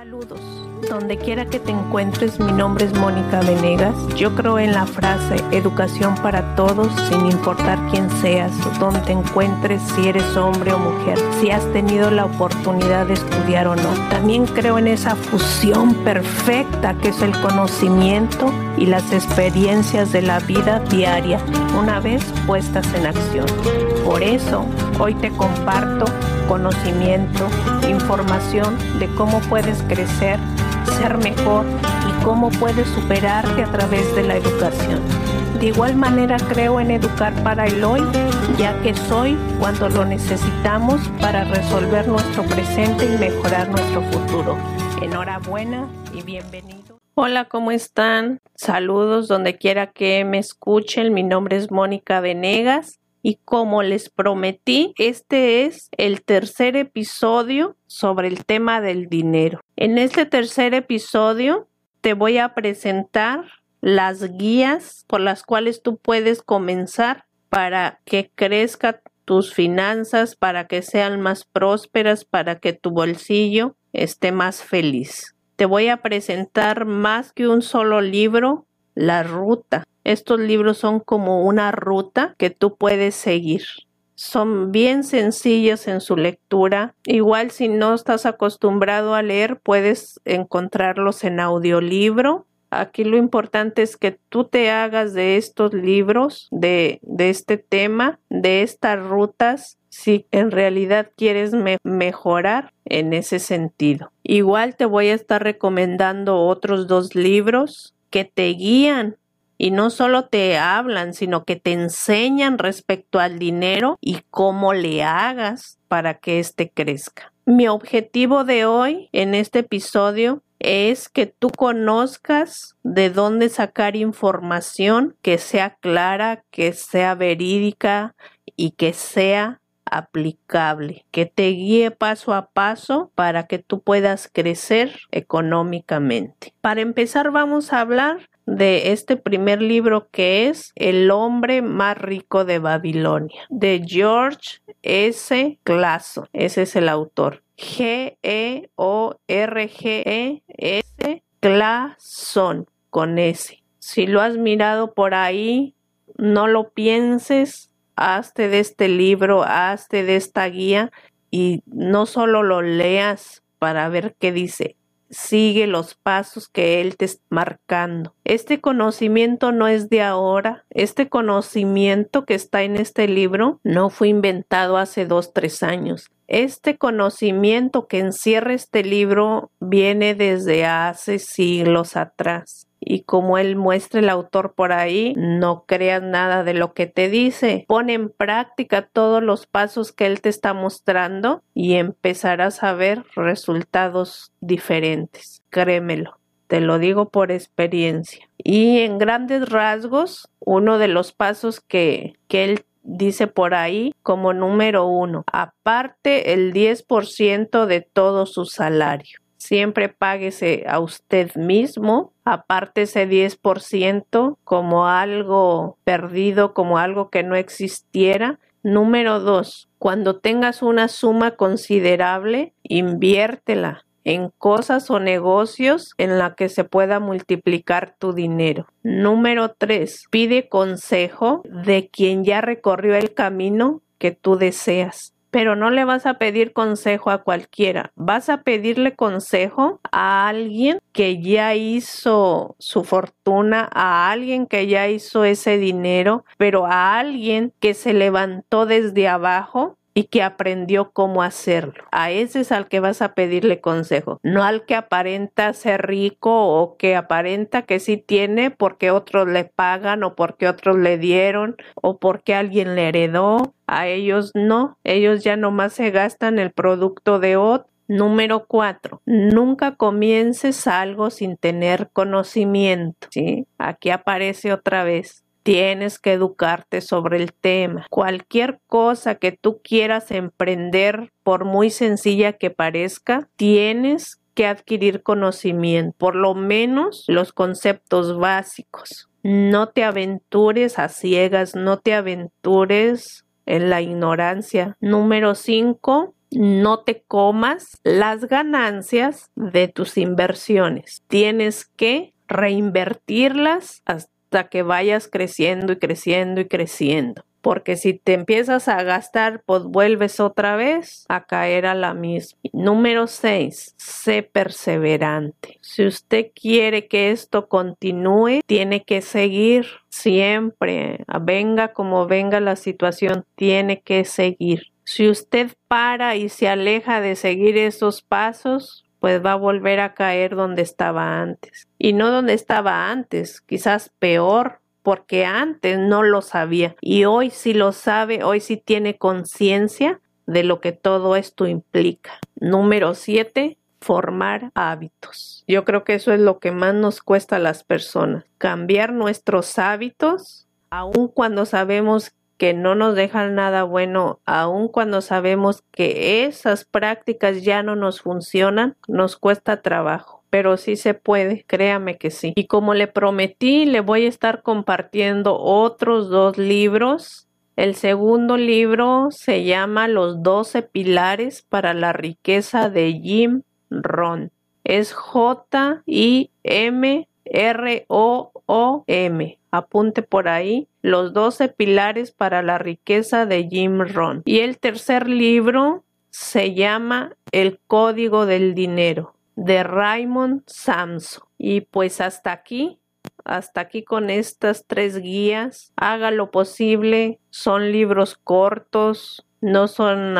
Saludos. Donde quiera que te encuentres, mi nombre es Mónica Venegas. Yo creo en la frase educación para todos, sin importar quién seas, dónde te encuentres, si eres hombre o mujer, si has tenido la oportunidad de estudiar o no. También creo en esa fusión perfecta que es el conocimiento y las experiencias de la vida diaria, una vez puestas en acción. Por eso, hoy te comparto conocimiento, información de cómo puedes crecer, ser mejor y cómo puedes superarte a través de la educación. De igual manera creo en educar para el hoy, ya que soy cuando lo necesitamos para resolver nuestro presente y mejorar nuestro futuro. Enhorabuena y bienvenido. Hola, ¿cómo están? Saludos donde quiera que me escuchen. Mi nombre es Mónica Venegas y como les prometí, este es el tercer episodio sobre el tema del dinero. En este tercer episodio te voy a presentar las guías por las cuales tú puedes comenzar para que crezca tus finanzas, para que sean más prósperas, para que tu bolsillo esté más feliz. Te voy a presentar más que un solo libro, la ruta estos libros son como una ruta que tú puedes seguir. Son bien sencillos en su lectura. Igual si no estás acostumbrado a leer, puedes encontrarlos en audiolibro. Aquí lo importante es que tú te hagas de estos libros, de, este tema, de estas rutas, si en realidad quieres mejorar en ese sentido. Igual te voy a estar recomendando otros dos libros que te guían y no solo te hablan, sino que te enseñan respecto al dinero y cómo le hagas para que éste crezca. Mi objetivo de hoy en este episodio es que tú conozcas de dónde sacar información que sea clara, que sea verídica y que sea aplicable, que te guíe paso a paso para que tú puedas crecer económicamente. Para empezar vamos a hablar de este primer libro que es El hombre más rico de Babilonia, de George S. Clason. Ese es el autor. G-E-O-R-G-E-S. Clason, con S. Si lo has mirado por ahí, no lo pienses, hazte de este libro, hazte de esta guía y no solo lo leas para ver qué dice, sigue los pasos que Él te está marcando. Este conocimiento no es de ahora, este conocimiento que está en este libro no fue inventado hace dos, tres años. Este conocimiento que encierra este libro viene desde hace siglos atrás y como él muestra el autor por ahí, no creas nada de lo que te dice. Pon en práctica todos los pasos que él te está mostrando y empezarás a ver resultados diferentes. Créemelo. Te lo digo por experiencia. Y en grandes rasgos, uno de los pasos que, que él dice por ahí como número uno, aparte el 10% de todo su salario siempre páguese a usted mismo, aparte ese 10% como algo perdido, como algo que no existiera. Número dos, cuando tengas una suma considerable, inviértela en cosas o negocios en la que se pueda multiplicar tu dinero. Número tres, pide consejo de quien ya recorrió el camino que tú deseas pero no le vas a pedir consejo a cualquiera, vas a pedirle consejo a alguien que ya hizo su fortuna, a alguien que ya hizo ese dinero, pero a alguien que se levantó desde abajo y que aprendió cómo hacerlo. A ese es al que vas a pedirle consejo, no al que aparenta ser rico o que aparenta que sí tiene porque otros le pagan o porque otros le dieron o porque alguien le heredó. A ellos no, ellos ya nomás se gastan el producto de otro Número cuatro, nunca comiences algo sin tener conocimiento. ¿sí? Aquí aparece otra vez tienes que educarte sobre el tema. Cualquier cosa que tú quieras emprender, por muy sencilla que parezca, tienes que adquirir conocimiento, por lo menos los conceptos básicos. No te aventures a ciegas, no te aventures en la ignorancia. Número 5. no te comas las ganancias de tus inversiones. Tienes que reinvertirlas hasta que vayas creciendo y creciendo y creciendo porque si te empiezas a gastar, pues vuelves otra vez a caer a la misma. Número 6. Sé perseverante. Si usted quiere que esto continúe, tiene que seguir siempre. Venga como venga la situación, tiene que seguir. Si usted para y se aleja de seguir esos pasos, pues va a volver a caer donde estaba antes. Y no donde estaba antes, quizás peor, porque antes no lo sabía y hoy sí lo sabe, hoy sí tiene conciencia de lo que todo esto implica. Número siete, formar hábitos. Yo creo que eso es lo que más nos cuesta a las personas, cambiar nuestros hábitos, aun cuando sabemos que no nos dejan nada bueno, aun cuando sabemos que esas prácticas ya no nos funcionan, nos cuesta trabajo pero sí se puede, créame que sí. Y como le prometí, le voy a estar compartiendo otros dos libros. El segundo libro se llama Los 12 pilares para la riqueza de Jim Ron. Es J I M R O O M. Apunte por ahí los 12 pilares para la riqueza de Jim Ron. Y el tercer libro se llama El código del dinero de Raymond Samson. Y pues hasta aquí, hasta aquí con estas tres guías. Haga lo posible. Son libros cortos, no son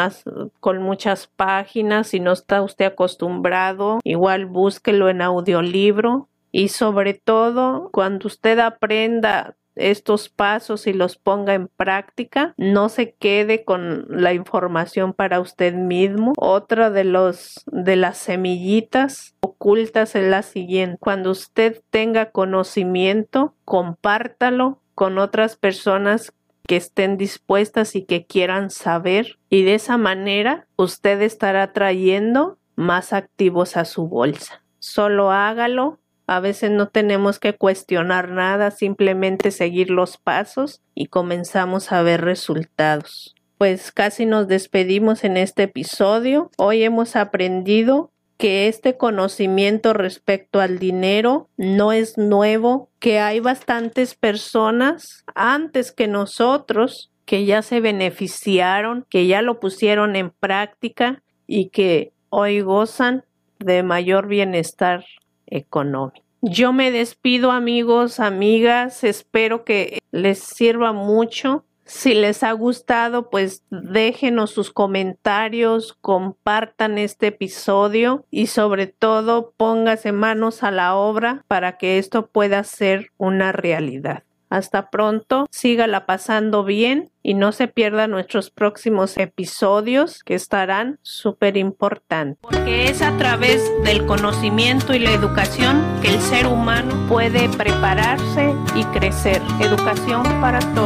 con muchas páginas, si no está usted acostumbrado, igual búsquelo en audiolibro. Y sobre todo, cuando usted aprenda estos pasos y los ponga en práctica, no se quede con la información para usted mismo. Otra de los de las semillitas ocultas es la siguiente. Cuando usted tenga conocimiento, compártalo con otras personas que estén dispuestas y que quieran saber y de esa manera usted estará trayendo más activos a su bolsa. Solo hágalo a veces no tenemos que cuestionar nada, simplemente seguir los pasos y comenzamos a ver resultados. Pues casi nos despedimos en este episodio. Hoy hemos aprendido que este conocimiento respecto al dinero no es nuevo, que hay bastantes personas antes que nosotros que ya se beneficiaron, que ya lo pusieron en práctica y que hoy gozan de mayor bienestar económico. Yo me despido amigos, amigas, espero que les sirva mucho. Si les ha gustado, pues déjenos sus comentarios, compartan este episodio y sobre todo póngase manos a la obra para que esto pueda ser una realidad. Hasta pronto, sígala pasando bien y no se pierda nuestros próximos episodios que estarán súper importantes. Porque es a través del conocimiento y la educación que el ser humano puede prepararse y crecer. Educación para todos.